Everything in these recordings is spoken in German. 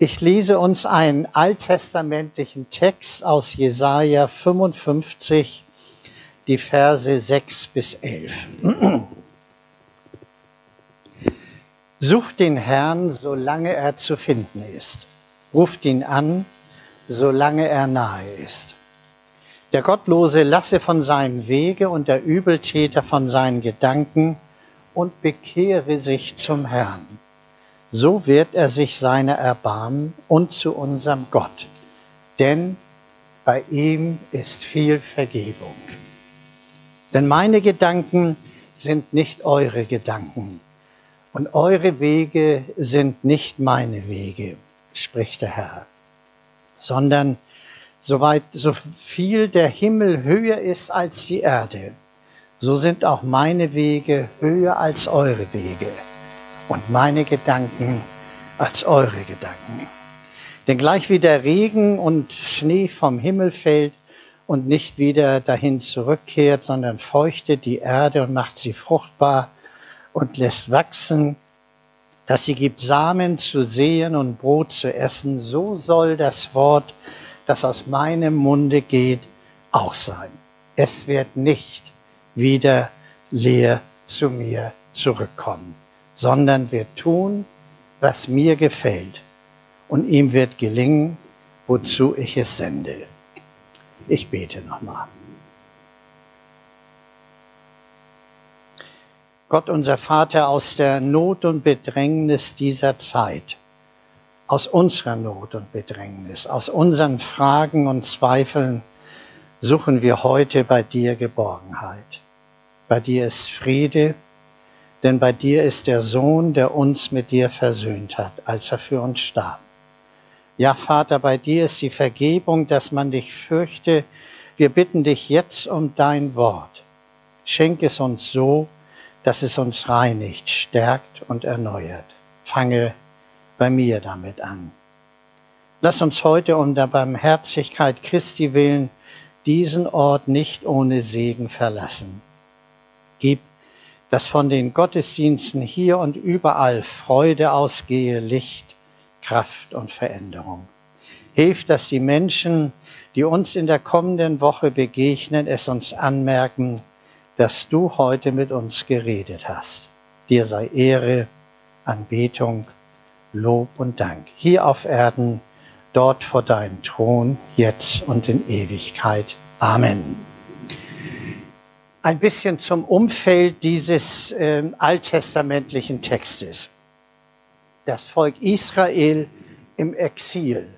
Ich lese uns einen alttestamentlichen Text aus Jesaja 55, die Verse 6 bis 11. Sucht den Herrn, solange er zu finden ist. Ruft ihn an, solange er nahe ist. Der Gottlose lasse von seinem Wege und der Übeltäter von seinen Gedanken und bekehre sich zum Herrn so wird er sich seiner erbarmen und zu unserem Gott. Denn bei ihm ist viel Vergebung. Denn meine Gedanken sind nicht eure Gedanken und eure Wege sind nicht meine Wege, spricht der Herr, sondern soweit so viel der Himmel höher ist als die Erde, so sind auch meine Wege höher als eure Wege und meine Gedanken als eure Gedanken. Denn gleich wie der Regen und Schnee vom Himmel fällt und nicht wieder dahin zurückkehrt, sondern feuchtet die Erde und macht sie fruchtbar und lässt wachsen, dass sie gibt Samen zu sehen und Brot zu essen, so soll das Wort, das aus meinem Munde geht, auch sein. Es wird nicht wieder leer zu mir zurückkommen sondern wir tun, was mir gefällt. Und ihm wird gelingen, wozu ich es sende. Ich bete nochmal. Gott unser Vater, aus der Not und Bedrängnis dieser Zeit, aus unserer Not und Bedrängnis, aus unseren Fragen und Zweifeln, suchen wir heute bei dir Geborgenheit. Bei dir ist Friede, denn bei dir ist der Sohn, der uns mit dir versöhnt hat, als er für uns starb. Ja, Vater, bei dir ist die Vergebung, dass man dich fürchte. Wir bitten dich jetzt um dein Wort. Schenk es uns so, dass es uns reinigt, stärkt und erneuert. Fange bei mir damit an. Lass uns heute um der Barmherzigkeit Christi willen diesen Ort nicht ohne Segen verlassen. Gib dass von den Gottesdiensten hier und überall Freude ausgehe, Licht, Kraft und Veränderung. Hilf, dass die Menschen, die uns in der kommenden Woche begegnen, es uns anmerken, dass du heute mit uns geredet hast. Dir sei Ehre, Anbetung, Lob und Dank. Hier auf Erden, dort vor deinem Thron, jetzt und in Ewigkeit. Amen ein bisschen zum Umfeld dieses äh, alttestamentlichen Textes. Das Volk Israel im Exil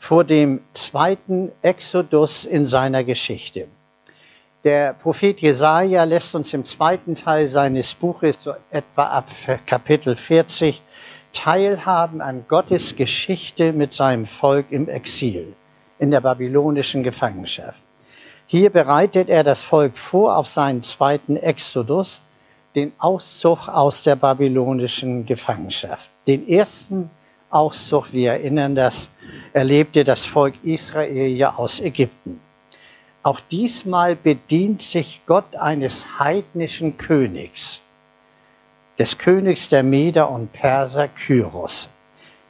vor dem zweiten Exodus in seiner Geschichte. Der Prophet Jesaja lässt uns im zweiten Teil seines Buches, so etwa ab Kapitel 40, teilhaben an Gottes Geschichte mit seinem Volk im Exil, in der babylonischen Gefangenschaft. Hier bereitet er das Volk vor auf seinen zweiten Exodus, den Auszug aus der babylonischen Gefangenschaft. Den ersten Auszug, wir erinnern das, erlebte das Volk Israel ja aus Ägypten. Auch diesmal bedient sich Gott eines heidnischen Königs, des Königs der Meder und Perser Kyros.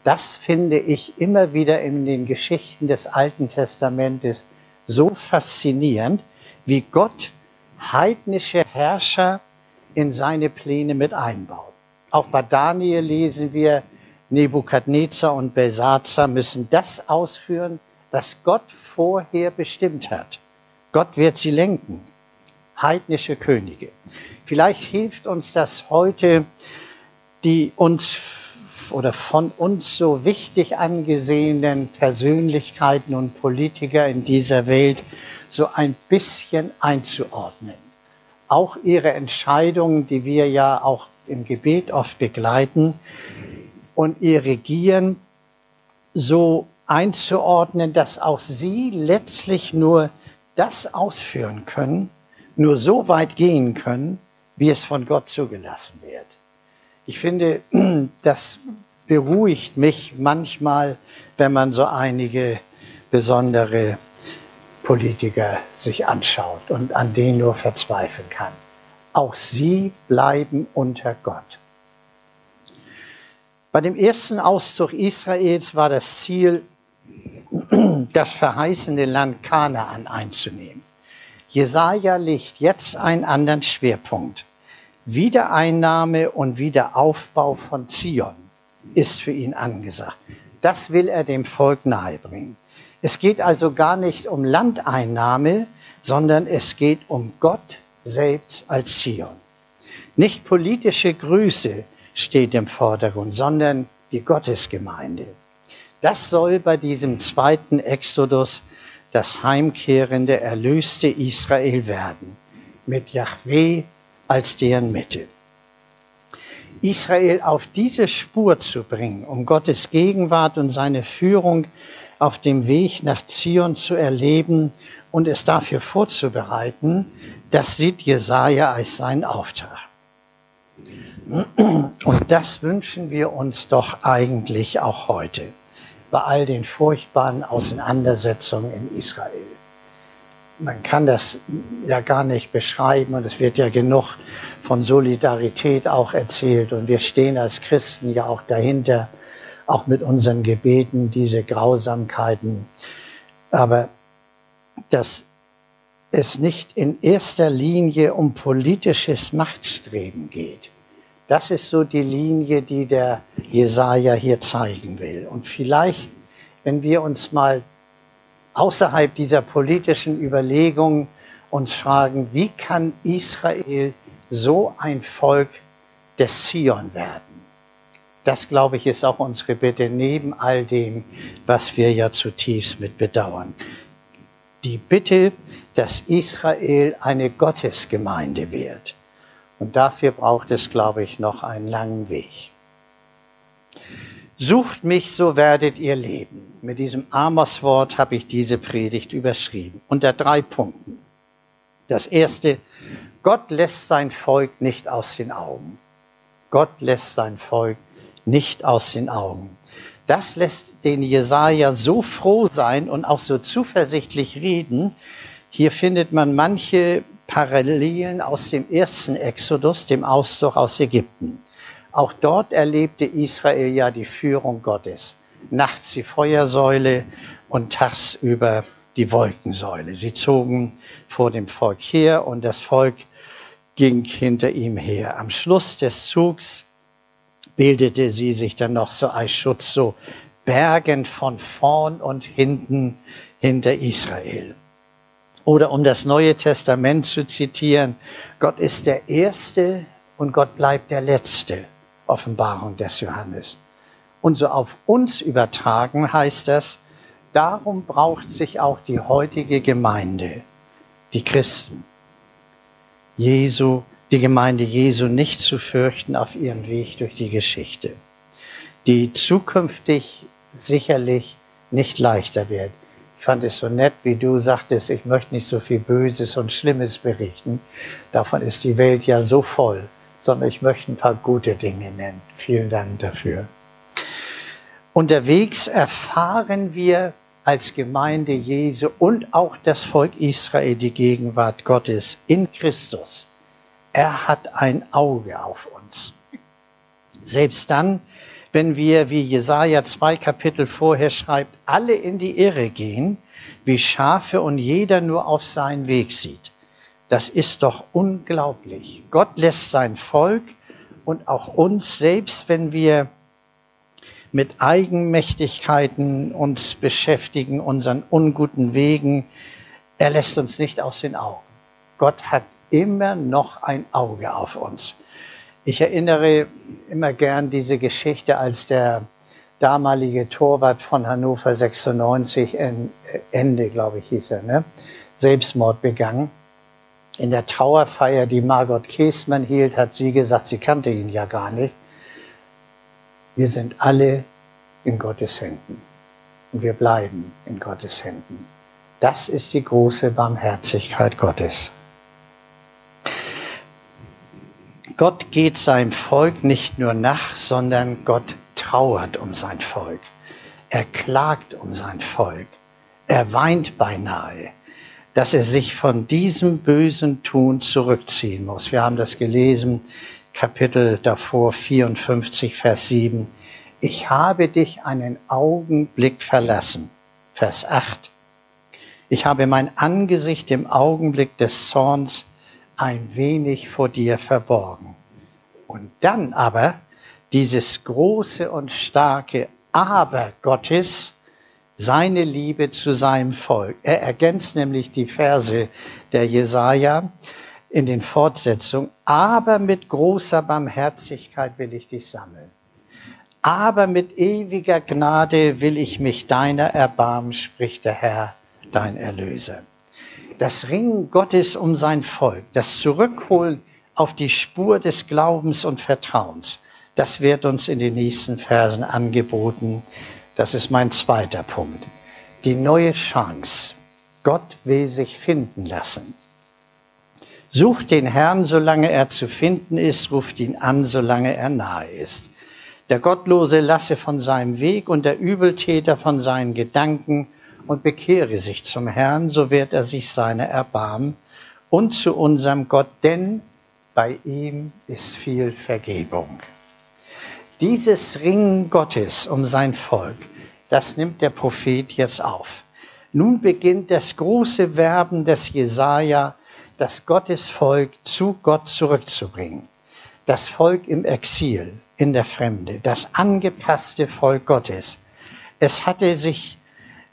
Das finde ich immer wieder in den Geschichten des Alten Testamentes so faszinierend, wie Gott heidnische Herrscher in seine Pläne mit einbaut. Auch bei Daniel lesen wir, Nebukadnezar und Belsazar müssen das ausführen, was Gott vorher bestimmt hat. Gott wird sie lenken. Heidnische Könige. Vielleicht hilft uns das heute, die uns oder von uns so wichtig angesehenen Persönlichkeiten und Politiker in dieser Welt so ein bisschen einzuordnen. Auch ihre Entscheidungen, die wir ja auch im Gebet oft begleiten, und ihr Regieren so einzuordnen, dass auch sie letztlich nur das ausführen können, nur so weit gehen können, wie es von Gott zugelassen wird. Ich finde, das beruhigt mich manchmal, wenn man so einige besondere Politiker sich anschaut und an denen nur verzweifeln kann. Auch sie bleiben unter Gott. Bei dem ersten Auszug Israels war das Ziel, das verheißene Land Kanaan einzunehmen. Jesaja legt jetzt einen anderen Schwerpunkt. Wiedereinnahme und Wiederaufbau von Zion ist für ihn angesagt. Das will er dem Volk nahebringen. Es geht also gar nicht um Landeinnahme, sondern es geht um Gott selbst als Zion. Nicht politische Grüße steht im Vordergrund, sondern die Gottesgemeinde. Das soll bei diesem zweiten Exodus das heimkehrende, erlöste Israel werden, mit Yahweh als deren Mitte. Israel auf diese Spur zu bringen, um Gottes Gegenwart und seine Führung auf dem Weg nach Zion zu erleben und es dafür vorzubereiten, das sieht Jesaja als seinen Auftrag. Und das wünschen wir uns doch eigentlich auch heute, bei all den furchtbaren Auseinandersetzungen in Israel. Man kann das ja gar nicht beschreiben und es wird ja genug von Solidarität auch erzählt und wir stehen als Christen ja auch dahinter, auch mit unseren Gebeten, diese Grausamkeiten. Aber dass es nicht in erster Linie um politisches Machtstreben geht. Das ist so die Linie, die der Jesaja hier zeigen will. Und vielleicht, wenn wir uns mal außerhalb dieser politischen Überlegungen uns fragen, wie kann Israel so ein Volk des Zion werden? Das, glaube ich, ist auch unsere Bitte neben all dem, was wir ja zutiefst mit bedauern. Die Bitte, dass Israel eine Gottesgemeinde wird. Und dafür braucht es, glaube ich, noch einen langen Weg. Sucht mich, so werdet ihr leben. Mit diesem Amos-Wort habe ich diese Predigt überschrieben. Unter drei Punkten. Das erste, Gott lässt sein Volk nicht aus den Augen. Gott lässt sein Volk nicht aus den Augen. Das lässt den Jesaja so froh sein und auch so zuversichtlich reden. Hier findet man manche Parallelen aus dem ersten Exodus, dem Auszug aus Ägypten. Auch dort erlebte Israel ja die Führung Gottes. Nachts die Feuersäule und tagsüber die Wolkensäule. Sie zogen vor dem Volk her und das Volk ging hinter ihm her. Am Schluss des Zugs bildete sie sich dann noch so als Schutz, so Bergen von vorn und hinten hinter Israel. Oder um das Neue Testament zu zitieren, Gott ist der Erste und Gott bleibt der Letzte. Offenbarung des Johannes. Und so auf uns übertragen heißt das, darum braucht sich auch die heutige Gemeinde, die Christen, Jesu die Gemeinde Jesu nicht zu fürchten auf ihrem Weg durch die Geschichte, die zukünftig sicherlich nicht leichter wird. Ich fand es so nett, wie du sagtest, ich möchte nicht so viel Böses und Schlimmes berichten. Davon ist die Welt ja so voll, sondern ich möchte ein paar gute Dinge nennen. Vielen Dank dafür. Unterwegs erfahren wir als Gemeinde Jesu und auch das Volk Israel die Gegenwart Gottes in Christus. Er hat ein Auge auf uns. Selbst dann, wenn wir, wie Jesaja zwei Kapitel vorher schreibt, alle in die Irre gehen, wie Schafe und jeder nur auf seinen Weg sieht. Das ist doch unglaublich. Gott lässt sein Volk und auch uns, selbst wenn wir mit Eigenmächtigkeiten uns beschäftigen, unseren unguten Wegen, er lässt uns nicht aus den Augen. Gott hat immer noch ein Auge auf uns. Ich erinnere immer gern diese Geschichte, als der damalige Torwart von Hannover 96, Ende, glaube ich, hieß er, ne? Selbstmord begangen. In der Trauerfeier, die Margot Käßmann hielt, hat sie gesagt, sie kannte ihn ja gar nicht. Wir sind alle in Gottes Händen. Und wir bleiben in Gottes Händen. Das ist die große Barmherzigkeit Gottes. Gott geht seinem Volk nicht nur nach, sondern Gott trauert um sein Volk. Er klagt um sein Volk. Er weint beinahe, dass er sich von diesem bösen Tun zurückziehen muss. Wir haben das gelesen, Kapitel davor 54, Vers 7. ich habe dich einen Augenblick verlassen. Vers 8. Ich habe mein Angesicht im Augenblick des Zorns ein wenig vor dir verborgen. Und dann aber dieses große und starke Aber Gottes, seine Liebe zu seinem Volk. Er ergänzt nämlich die Verse der Jesaja in den Fortsetzungen. Aber mit großer Barmherzigkeit will ich dich sammeln. Aber mit ewiger Gnade will ich mich deiner erbarmen, spricht der Herr dein Erlöser. Das Ringen Gottes um sein Volk, das Zurückholen auf die Spur des Glaubens und Vertrauens, das wird uns in den nächsten Versen angeboten. Das ist mein zweiter Punkt. Die neue Chance. Gott will sich finden lassen. Sucht den Herrn, solange er zu finden ist, ruft ihn an, solange er nahe ist. Der Gottlose lasse von seinem Weg und der Übeltäter von seinen Gedanken und bekehre sich zum Herrn, so wird er sich seiner erbarmen und zu unserem Gott, denn bei ihm ist viel Vergebung. Dieses Ringen Gottes um sein Volk, das nimmt der Prophet jetzt auf. Nun beginnt das große Werben des Jesaja, das Gottesvolk zu Gott zurückzubringen. Das Volk im Exil, in der Fremde, das angepasste Volk Gottes. Es hatte sich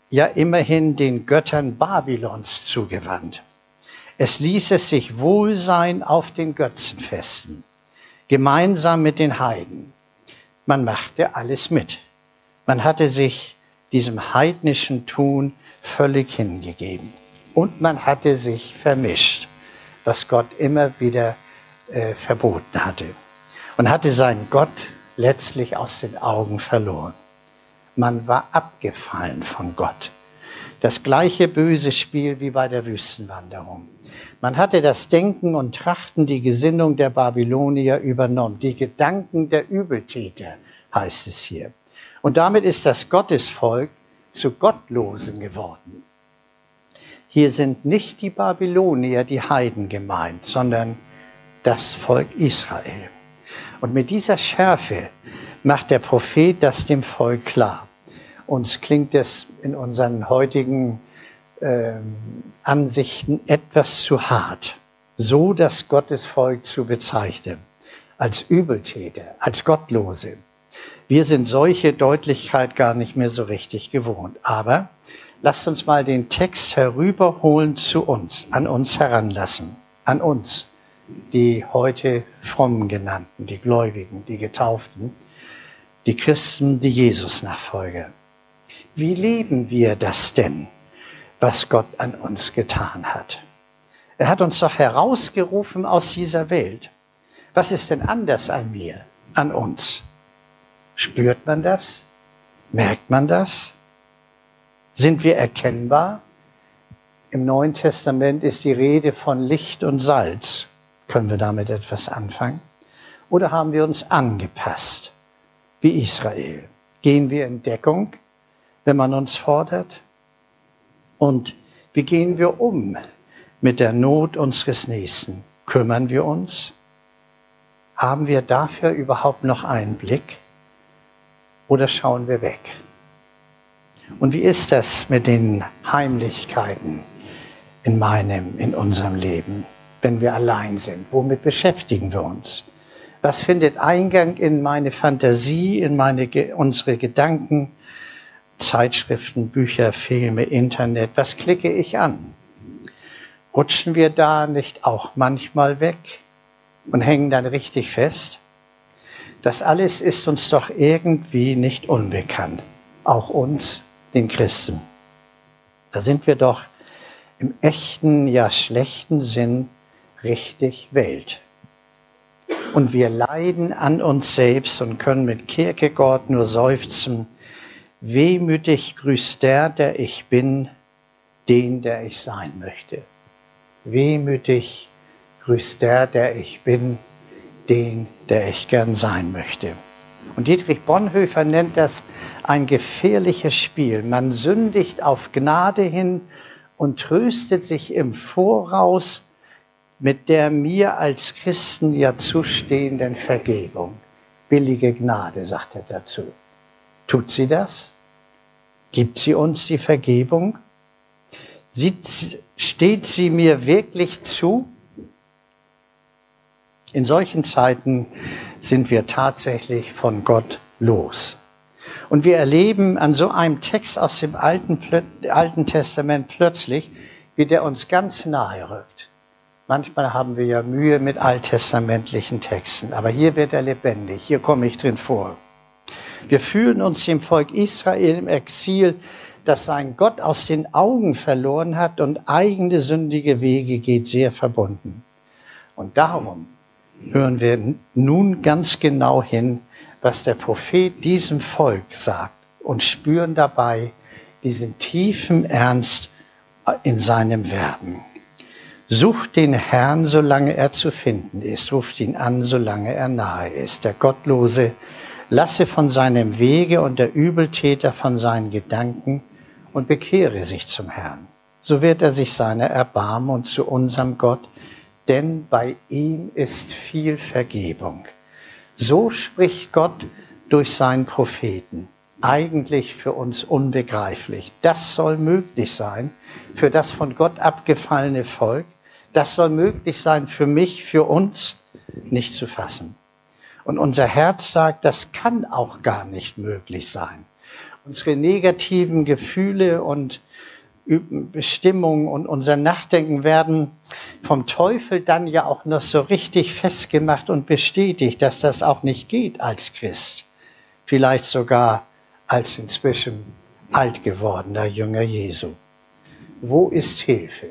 ja immerhin den Göttern Babylons zugewandt. Es ließ es sich wohl sein auf den Götzenfesten, gemeinsam mit den Heiden. Man machte alles mit. Man hatte sich diesem heidnischen Tun völlig hingegeben. Und man hatte sich vermischt, was Gott immer wieder äh, verboten hatte. Und hatte seinen Gott letztlich aus den Augen verloren. Man war abgefallen von Gott. Das gleiche böse Spiel wie bei der Wüstenwanderung. Man hatte das Denken und Trachten, die Gesinnung der Babylonier übernommen, die Gedanken der Übeltäter, heißt es hier. Und damit ist das Gottesvolk zu Gottlosen geworden. Hier sind nicht die Babylonier, die Heiden gemeint, sondern das Volk Israel. Und mit dieser Schärfe macht der Prophet das dem Volk klar. Uns klingt es in unseren heutigen äh, Ansichten etwas zu hart, so das Gottesvolk zu bezeichnen, als Übeltäter, als Gottlose. Wir sind solche Deutlichkeit gar nicht mehr so richtig gewohnt. Aber lasst uns mal den Text herüberholen zu uns, an uns heranlassen, an uns, die heute fromm genannten, die Gläubigen, die Getauften, die Christen, die Jesus-Nachfolger. Wie leben wir das denn, was Gott an uns getan hat? Er hat uns doch herausgerufen aus dieser Welt. Was ist denn anders an mir, an uns? Spürt man das? Merkt man das? Sind wir erkennbar? Im Neuen Testament ist die Rede von Licht und Salz. Können wir damit etwas anfangen? Oder haben wir uns angepasst, wie Israel? Gehen wir in Deckung wenn man uns fordert? Und wie gehen wir um mit der Not unseres Nächsten? Kümmern wir uns? Haben wir dafür überhaupt noch einen Blick? Oder schauen wir weg? Und wie ist das mit den Heimlichkeiten in meinem, in unserem Leben, wenn wir allein sind? Womit beschäftigen wir uns? Was findet Eingang in meine Fantasie, in meine, unsere Gedanken? Zeitschriften, Bücher, Filme, Internet, was klicke ich an? Rutschen wir da nicht auch manchmal weg und hängen dann richtig fest? Das alles ist uns doch irgendwie nicht unbekannt, auch uns, den Christen. Da sind wir doch im echten, ja schlechten Sinn richtig Welt. Und wir leiden an uns selbst und können mit Kierkegaard nur seufzen, Wehmütig grüßt der, der ich bin, den, der ich sein möchte. Wehmütig grüßt der, der ich bin, den, der ich gern sein möchte. Und Dietrich Bonhoeffer nennt das ein gefährliches Spiel. Man sündigt auf Gnade hin und tröstet sich im Voraus mit der mir als Christen ja zustehenden Vergebung. Billige Gnade, sagt er dazu. Tut sie das? Gibt sie uns die Vergebung? steht sie mir wirklich zu? In solchen Zeiten sind wir tatsächlich von Gott los. Und wir erleben an so einem Text aus dem Alten, Alten Testament plötzlich, wie der uns ganz nahe rückt. Manchmal haben wir ja Mühe mit alttestamentlichen Texten, aber hier wird er lebendig, hier komme ich drin vor. Wir fühlen uns dem Volk Israel im Exil, das sein Gott aus den Augen verloren hat und eigene sündige Wege geht, sehr verbunden. Und darum hören wir nun ganz genau hin, was der Prophet diesem Volk sagt und spüren dabei diesen tiefen Ernst in seinem Werben. Sucht den Herrn, solange er zu finden ist, ruft ihn an, solange er nahe ist. Der Gottlose lasse von seinem Wege und der Übeltäter von seinen Gedanken und bekehre sich zum Herrn. So wird er sich seiner erbarmen und zu unserem Gott denn bei ihm ist viel Vergebung. So spricht Gott durch seinen Propheten. Eigentlich für uns unbegreiflich. Das soll möglich sein für das von Gott abgefallene Volk. Das soll möglich sein für mich, für uns, nicht zu fassen. Und unser Herz sagt, das kann auch gar nicht möglich sein. Unsere negativen Gefühle und Bestimmung und unser Nachdenken werden vom Teufel dann ja auch noch so richtig festgemacht und bestätigt, dass das auch nicht geht als Christ. Vielleicht sogar als inzwischen alt gewordener Jünger Jesu. Wo ist Hilfe?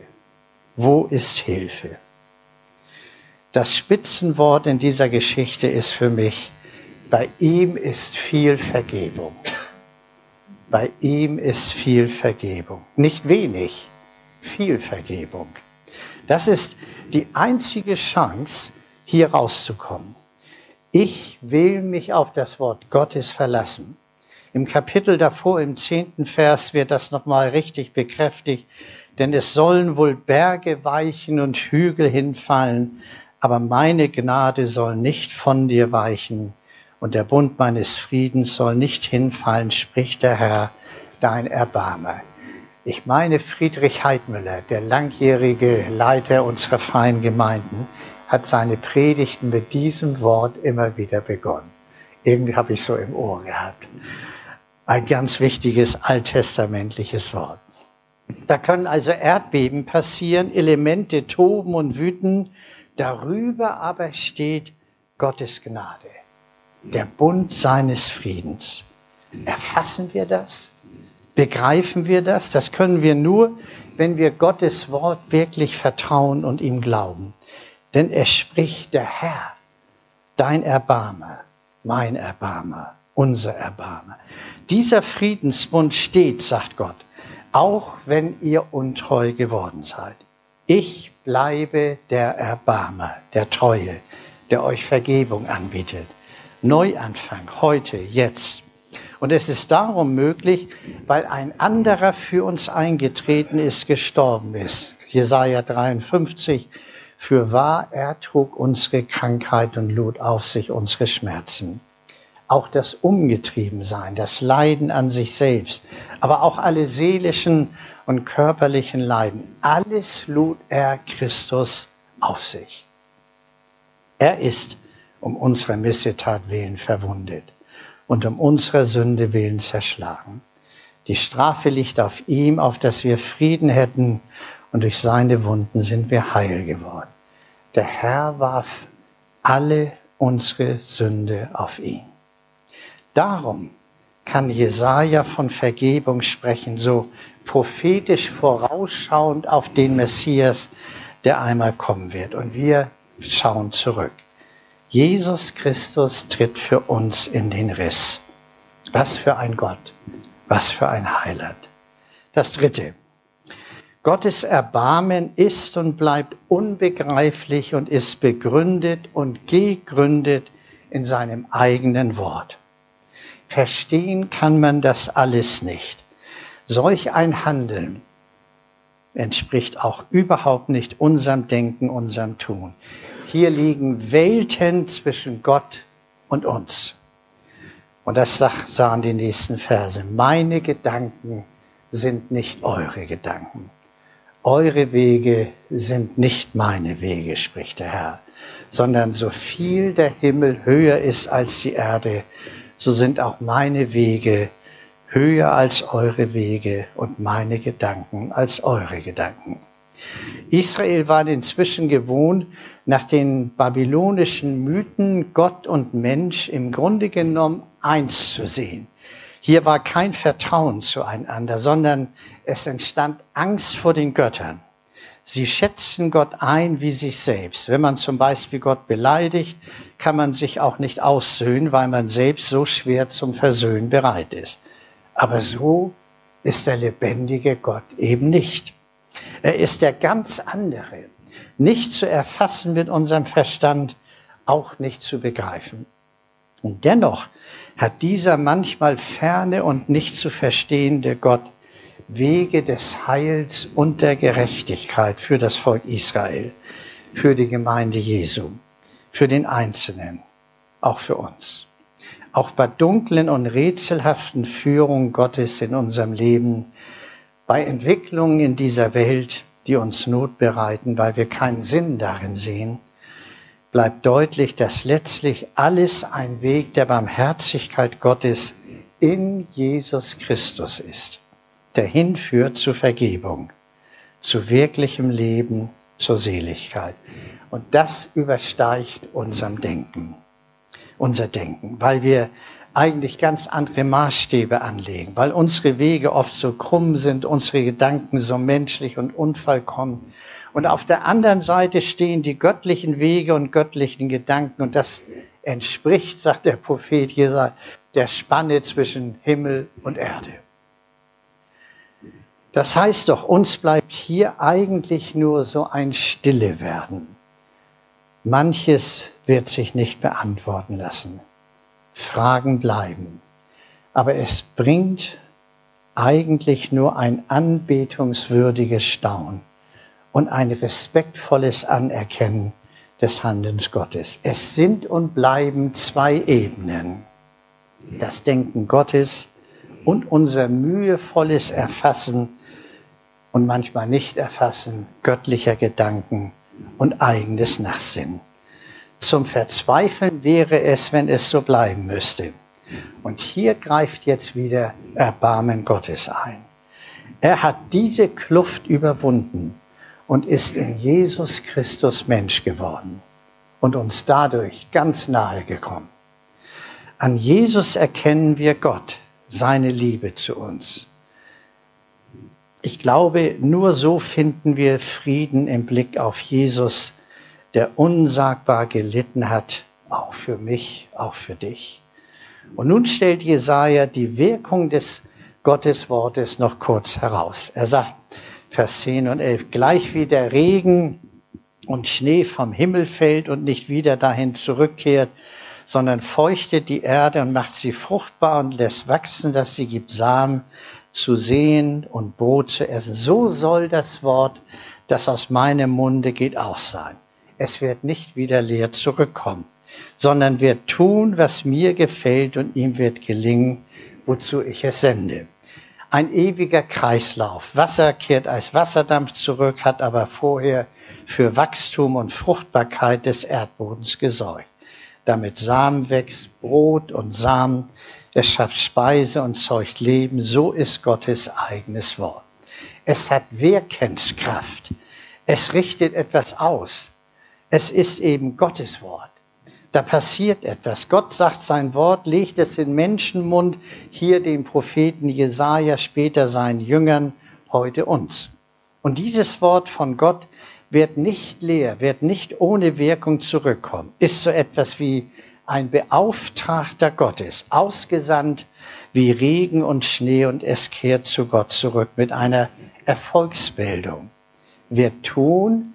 Wo ist Hilfe? Das Spitzenwort in dieser Geschichte ist für mich, bei ihm ist viel Vergebung. Bei ihm ist viel Vergebung. Nicht wenig, viel Vergebung. Das ist die einzige Chance, hier rauszukommen. Ich will mich auf das Wort Gottes verlassen. Im Kapitel davor, im zehnten Vers, wird das nochmal richtig bekräftigt. Denn es sollen wohl Berge weichen und Hügel hinfallen, aber meine Gnade soll nicht von dir weichen und der Bund meines Friedens soll nicht hinfallen, spricht der Herr, dein Erbarmer. Ich meine, Friedrich Heidmüller, der langjährige Leiter unserer freien Gemeinden, hat seine Predigten mit diesem Wort immer wieder begonnen. Irgendwie habe ich so im Ohr gehabt. Ein ganz wichtiges alttestamentliches Wort. Da können also Erdbeben passieren, Elemente toben und wüten. Darüber aber steht Gottes Gnade der Bund seines Friedens. Erfassen wir das? Begreifen wir das? Das können wir nur, wenn wir Gottes Wort wirklich vertrauen und ihm glauben. Denn es spricht der Herr, dein Erbarmer, mein Erbarmer, unser Erbarmer. Dieser Friedensbund steht, sagt Gott, auch wenn ihr untreu geworden seid. Ich bleibe der Erbarmer, der Treue, der euch Vergebung anbietet. Neuanfang, heute, jetzt. Und es ist darum möglich, weil ein anderer für uns eingetreten ist, gestorben ist. Jesaja 53. Für wahr, er trug unsere Krankheit und lud auf sich unsere Schmerzen. Auch das Umgetriebensein, das Leiden an sich selbst, aber auch alle seelischen und körperlichen Leiden, alles lud er Christus auf sich. Er ist um unserer Missetat willen verwundet und um unserer Sünde willen zerschlagen. Die Strafe liegt auf ihm, auf dass wir Frieden hätten, und durch seine Wunden sind wir heil geworden. Der Herr warf alle unsere Sünde auf ihn. Darum kann Jesaja von Vergebung sprechen, so prophetisch vorausschauend auf den Messias, der einmal kommen wird. Und wir schauen zurück. Jesus Christus tritt für uns in den Riss. Was für ein Gott, was für ein Heiland. Das Dritte. Gottes Erbarmen ist und bleibt unbegreiflich und ist begründet und gegründet in seinem eigenen Wort. Verstehen kann man das alles nicht. Solch ein Handeln entspricht auch überhaupt nicht unserem Denken, unserem Tun. Hier liegen Welten zwischen Gott und uns. Und das sagen die nächsten Verse. Meine Gedanken sind nicht eure Gedanken. Eure Wege sind nicht meine Wege, spricht der Herr, sondern so viel der Himmel höher ist als die Erde, so sind auch meine Wege höher als eure Wege und meine Gedanken als eure Gedanken. Israel war inzwischen gewohnt, nach den babylonischen Mythen Gott und Mensch im Grunde genommen eins zu sehen. Hier war kein Vertrauen zueinander, sondern es entstand Angst vor den Göttern. Sie schätzen Gott ein wie sich selbst. Wenn man zum Beispiel Gott beleidigt, kann man sich auch nicht aussöhnen, weil man selbst so schwer zum Versöhnen bereit ist. Aber so ist der lebendige Gott eben nicht. Er ist der ganz andere, nicht zu erfassen mit unserem Verstand, auch nicht zu begreifen. Und dennoch hat dieser manchmal ferne und nicht zu verstehende Gott Wege des Heils und der Gerechtigkeit für das Volk Israel, für die Gemeinde Jesu, für den Einzelnen, auch für uns. Auch bei dunklen und rätselhaften Führungen Gottes in unserem Leben, bei Entwicklungen in dieser Welt, die uns Not bereiten, weil wir keinen Sinn darin sehen, bleibt deutlich, dass letztlich alles ein Weg der Barmherzigkeit Gottes in Jesus Christus ist, der hinführt zur Vergebung, zu wirklichem Leben, zur Seligkeit. Und das übersteigt unserem Denken, unser Denken, weil wir eigentlich ganz andere Maßstäbe anlegen, weil unsere Wege oft so krumm sind, unsere Gedanken so menschlich und unvollkommen und auf der anderen Seite stehen die göttlichen Wege und göttlichen Gedanken. Und das entspricht, sagt der Prophet Jesaja, der Spanne zwischen Himmel und Erde. Das heißt doch, uns bleibt hier eigentlich nur so ein Stille werden. Manches wird sich nicht beantworten lassen. Fragen bleiben. Aber es bringt eigentlich nur ein anbetungswürdiges Staunen und ein respektvolles Anerkennen des Handelns Gottes. Es sind und bleiben zwei Ebenen. Das Denken Gottes und unser mühevolles Erfassen und manchmal nicht Erfassen göttlicher Gedanken und eigenes Nachsinn. Zum Verzweifeln wäre es, wenn es so bleiben müsste. Und hier greift jetzt wieder Erbarmen Gottes ein. Er hat diese Kluft überwunden und ist in Jesus Christus Mensch geworden und uns dadurch ganz nahe gekommen. An Jesus erkennen wir Gott, seine Liebe zu uns. Ich glaube, nur so finden wir Frieden im Blick auf Jesus, der unsagbar gelitten hat, auch für mich, auch für dich. Und nun stellt Jesaja die Wirkung des Gotteswortes noch kurz heraus. Er sagt, Vers 10 und 11. Gleich wie der Regen und Schnee vom Himmel fällt und nicht wieder dahin zurückkehrt, sondern feuchtet die Erde und macht sie fruchtbar und lässt wachsen, dass sie gibt Samen zu sehen und Brot zu essen. So soll das Wort, das aus meinem Munde geht, auch sein. Es wird nicht wieder leer zurückkommen, sondern wird tun, was mir gefällt und ihm wird gelingen, wozu ich es sende ein ewiger Kreislauf. Wasser kehrt als Wasserdampf zurück, hat aber vorher für Wachstum und Fruchtbarkeit des Erdbodens gesorgt. Damit Samen wächst, Brot und Samen, es schafft Speise und zeugt Leben, so ist Gottes eigenes Wort. Es hat Wirkenskraft. Es richtet etwas aus. Es ist eben Gottes Wort da passiert etwas. Gott sagt sein Wort, legt es in Menschenmund, hier den Propheten Jesaja, später seinen Jüngern, heute uns. Und dieses Wort von Gott wird nicht leer, wird nicht ohne Wirkung zurückkommen, ist so etwas wie ein Beauftragter Gottes, ausgesandt wie Regen und Schnee und es kehrt zu Gott zurück mit einer Erfolgsmeldung. Wir tun,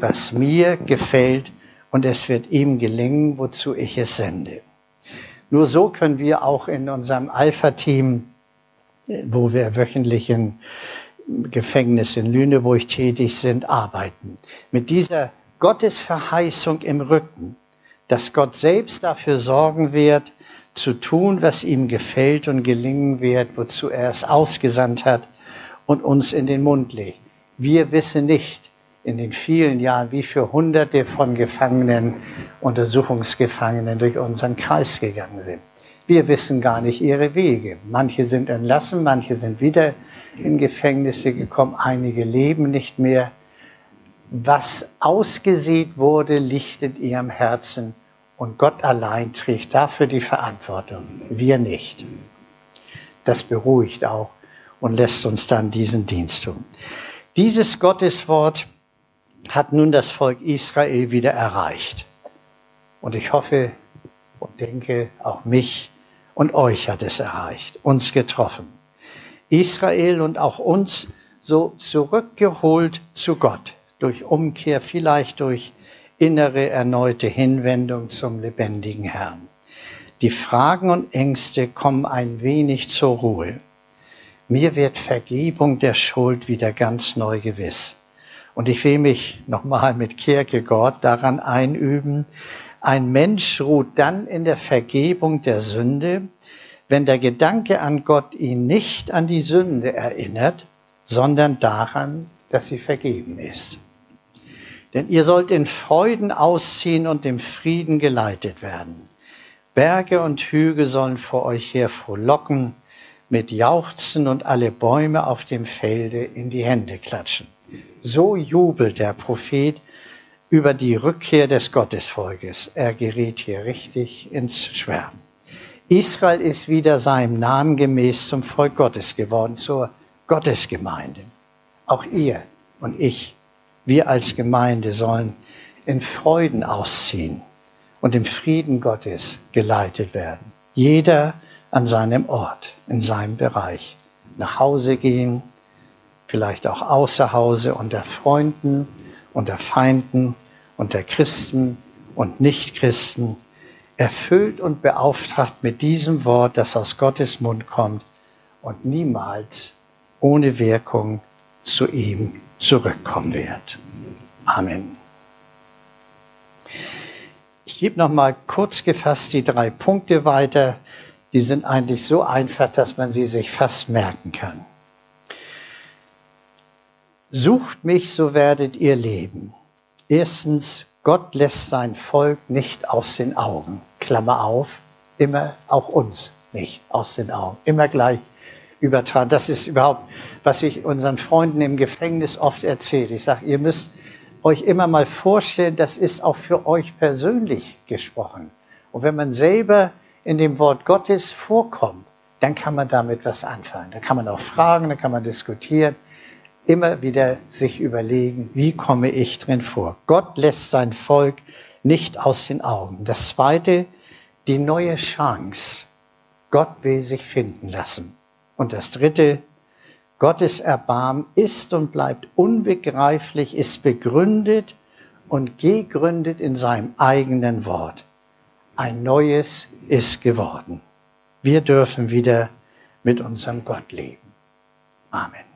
was mir gefällt und es wird ihm gelingen, wozu ich es sende. Nur so können wir auch in unserem Alpha-Team, wo wir wöchentlich im Gefängnis in Lüneburg tätig sind, arbeiten. Mit dieser Gottesverheißung im Rücken, dass Gott selbst dafür sorgen wird, zu tun, was ihm gefällt und gelingen wird, wozu er es ausgesandt hat und uns in den Mund legt. Wir wissen nicht in den vielen Jahren, wie viele Hunderte von Gefangenen, Untersuchungsgefangenen durch unseren Kreis gegangen sind. Wir wissen gar nicht ihre Wege. Manche sind entlassen, manche sind wieder in Gefängnisse gekommen, einige leben nicht mehr. Was ausgesät wurde, liegt in ihrem Herzen und Gott allein trägt dafür die Verantwortung, wir nicht. Das beruhigt auch und lässt uns dann diesen Dienst tun. Dieses Gotteswort hat nun das Volk Israel wieder erreicht. Und ich hoffe und denke, auch mich und euch hat es erreicht, uns getroffen. Israel und auch uns so zurückgeholt zu Gott, durch Umkehr, vielleicht durch innere erneute Hinwendung zum lebendigen Herrn. Die Fragen und Ängste kommen ein wenig zur Ruhe. Mir wird Vergebung der Schuld wieder ganz neu gewiss. Und ich will mich nochmal mit Kierkegaard daran einüben. Ein Mensch ruht dann in der Vergebung der Sünde, wenn der Gedanke an Gott ihn nicht an die Sünde erinnert, sondern daran, dass sie vergeben ist. Denn ihr sollt in Freuden ausziehen und im Frieden geleitet werden. Berge und Hügel sollen vor euch her frohlocken, mit Jauchzen und alle Bäume auf dem Felde in die Hände klatschen. So jubelt der Prophet über die Rückkehr des Gottesvolkes. Er gerät hier richtig ins Schwärmen. Israel ist wieder seinem Namen gemäß zum Volk Gottes geworden, zur Gottesgemeinde. Auch ihr und ich wir als Gemeinde sollen in Freuden ausziehen und im Frieden Gottes geleitet werden. Jeder an seinem Ort, in seinem Bereich. Nach Hause gehen, vielleicht auch außer Hause unter Freunden, unter Feinden, unter Christen und Nichtchristen, erfüllt und beauftragt mit diesem Wort, das aus Gottes Mund kommt und niemals ohne Wirkung zu ihm zurückkommen wird. Amen. Ich gebe noch mal kurz gefasst die drei Punkte weiter. Die sind eigentlich so einfach, dass man sie sich fast merken kann. Sucht mich, so werdet ihr leben. Erstens, Gott lässt sein Volk nicht aus den Augen. Klammer auf, immer auch uns nicht aus den Augen. Immer gleich übertragen. Das ist überhaupt, was ich unseren Freunden im Gefängnis oft erzähle. Ich sage, ihr müsst euch immer mal vorstellen, das ist auch für euch persönlich gesprochen. Und wenn man selber in dem Wort Gottes vorkommt, dann kann man damit was anfangen. Da kann man auch fragen, da kann man diskutieren, immer wieder sich überlegen, wie komme ich drin vor. Gott lässt sein Volk nicht aus den Augen. Das zweite, die neue Chance. Gott will sich finden lassen. Und das dritte, Gottes Erbarmen ist und bleibt unbegreiflich, ist begründet und gegründet in seinem eigenen Wort. Ein neues ist geworden. Wir dürfen wieder mit unserem Gott leben. Amen.